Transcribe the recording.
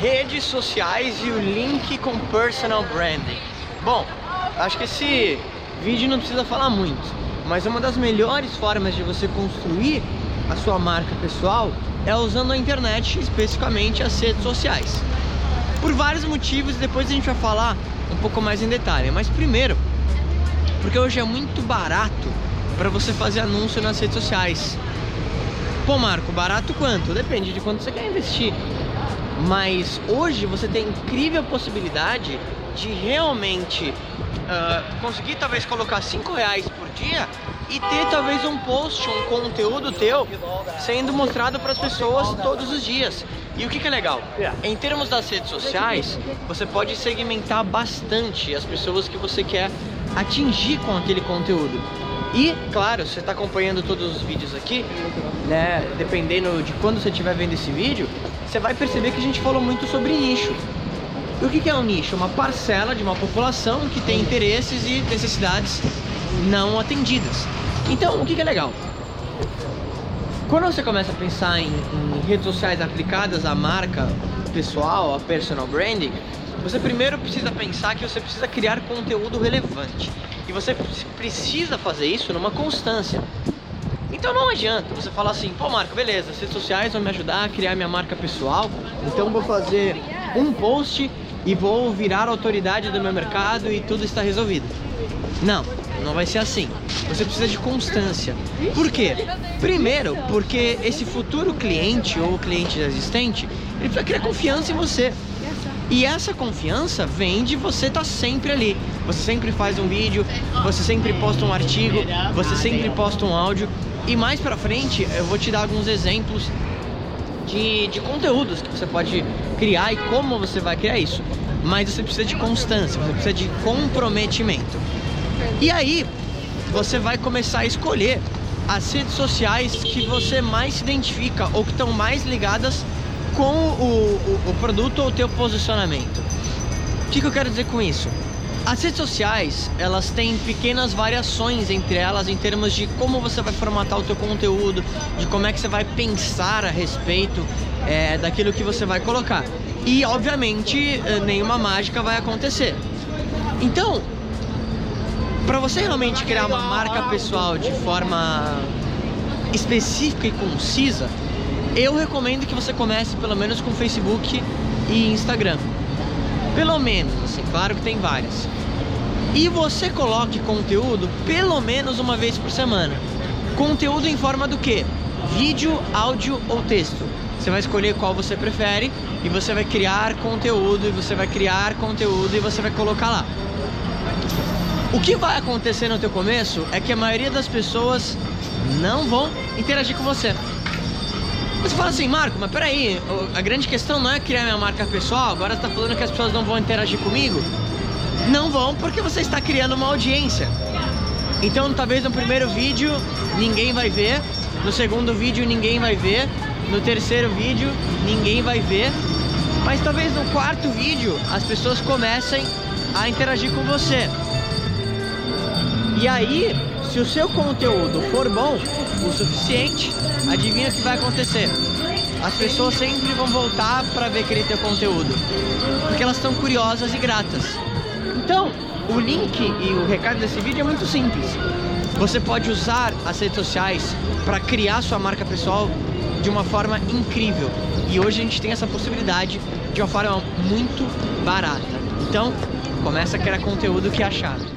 redes sociais e o link com personal branding. Bom, acho que esse vídeo não precisa falar muito, mas uma das melhores formas de você construir a sua marca pessoal é usando a internet, especificamente as redes sociais. Por vários motivos, depois a gente vai falar um pouco mais em detalhe. Mas primeiro, porque hoje é muito barato para você fazer anúncio nas redes sociais. Pô, Marco, barato quanto? Depende de quanto você quer investir. Mas hoje você tem incrível possibilidade de realmente uh, conseguir talvez colocar 5 reais por dia e ter talvez um post, um conteúdo teu sendo mostrado para as pessoas todos os dias. E o que, que é legal? Em termos das redes sociais, você pode segmentar bastante as pessoas que você quer atingir com aquele conteúdo. E, claro, você está acompanhando todos os vídeos aqui, né? Dependendo de quando você estiver vendo esse vídeo, você vai perceber que a gente falou muito sobre nicho. E o que é um nicho? Uma parcela de uma população que tem interesses e necessidades não atendidas. Então, o que é legal? Quando você começa a pensar em, em redes sociais aplicadas à marca pessoal, a personal branding, você primeiro precisa pensar que você precisa criar conteúdo relevante. E você precisa fazer isso numa constância. Então não adianta você falar assim, pô Marco, beleza, as redes sociais vão me ajudar a criar minha marca pessoal, então vou fazer um post e vou virar autoridade do meu mercado e tudo está resolvido. Não, não vai ser assim. Você precisa de constância. Por quê? Primeiro, porque esse futuro cliente ou cliente existente, ele precisa criar confiança em você. E essa confiança vem de você estar tá sempre ali. Você sempre faz um vídeo, você sempre posta um artigo, você sempre posta um áudio. E mais pra frente eu vou te dar alguns exemplos de, de conteúdos que você pode criar e como você vai criar isso. Mas você precisa de constância, você precisa de comprometimento. E aí, você vai começar a escolher as redes sociais que você mais se identifica ou que estão mais ligadas com o, o, o produto ou o teu posicionamento. O que, que eu quero dizer com isso? As redes sociais, elas têm pequenas variações entre elas em termos de como você vai formatar o teu conteúdo, de como é que você vai pensar a respeito é, daquilo que você vai colocar. E, obviamente, eh, nenhuma mágica vai acontecer. Então, para você realmente criar uma marca pessoal de forma específica e concisa, eu recomendo que você comece pelo menos com Facebook e Instagram. Pelo menos, assim, claro que tem várias. E você coloque conteúdo pelo menos uma vez por semana. Conteúdo em forma do que? Vídeo, áudio ou texto. Você vai escolher qual você prefere e você vai criar conteúdo e você vai criar conteúdo e você vai colocar lá. O que vai acontecer no teu começo é que a maioria das pessoas não vão interagir com você. Você fala assim, Marco, mas peraí, a grande questão não é criar minha marca pessoal, agora você tá falando que as pessoas não vão interagir comigo? Não vão porque você está criando uma audiência. Então talvez no primeiro vídeo ninguém vai ver, no segundo vídeo ninguém vai ver, no terceiro vídeo ninguém vai ver, mas talvez no quarto vídeo as pessoas comecem a interagir com você. E aí, se o seu conteúdo for bom o suficiente, adivinha o que vai acontecer? As pessoas sempre vão voltar para ver aquele teu conteúdo, porque elas estão curiosas e gratas. Então, o link e o recado desse vídeo é muito simples. Você pode usar as redes sociais para criar sua marca pessoal de uma forma incrível. E hoje a gente tem essa possibilidade de uma forma muito barata. Então, começa a criar conteúdo que é achado.